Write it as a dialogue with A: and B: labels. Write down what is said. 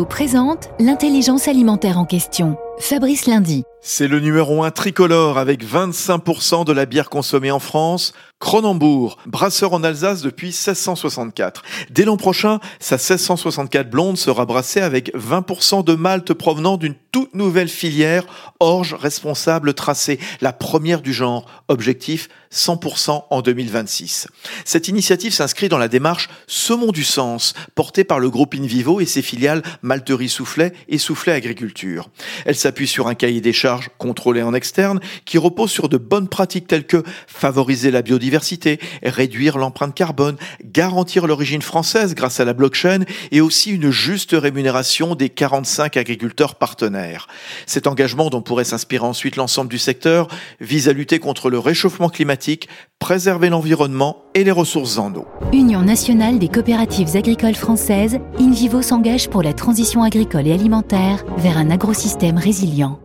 A: Présente l'intelligence alimentaire en question. Fabrice Lundi.
B: C'est le numéro 1 tricolore avec 25% de la bière consommée en France. Cronenbourg, brasseur en Alsace depuis 1664. Dès l'an prochain, sa 1664 blonde sera brassée avec 20% de malt provenant d'une toute nouvelle filière, Orge responsable tracée, la première du genre. Objectif 100% en 2026. Cette initiative s'inscrit dans la démarche Semons du sens, portée par le groupe Invivo et ses filiales Malterie Soufflet et Soufflet Agriculture. S'appuie sur un cahier des charges contrôlé en externe qui repose sur de bonnes pratiques telles que favoriser la biodiversité, réduire l'empreinte carbone, garantir l'origine française grâce à la blockchain et aussi une juste rémunération des 45 agriculteurs partenaires. Cet engagement dont pourrait s'inspirer ensuite l'ensemble du secteur vise à lutter contre le réchauffement climatique, préserver l'environnement et les ressources en eau.
A: Union nationale des coopératives agricoles françaises, InVivo s'engage pour la transition agricole et alimentaire vers un agrosystème résilient.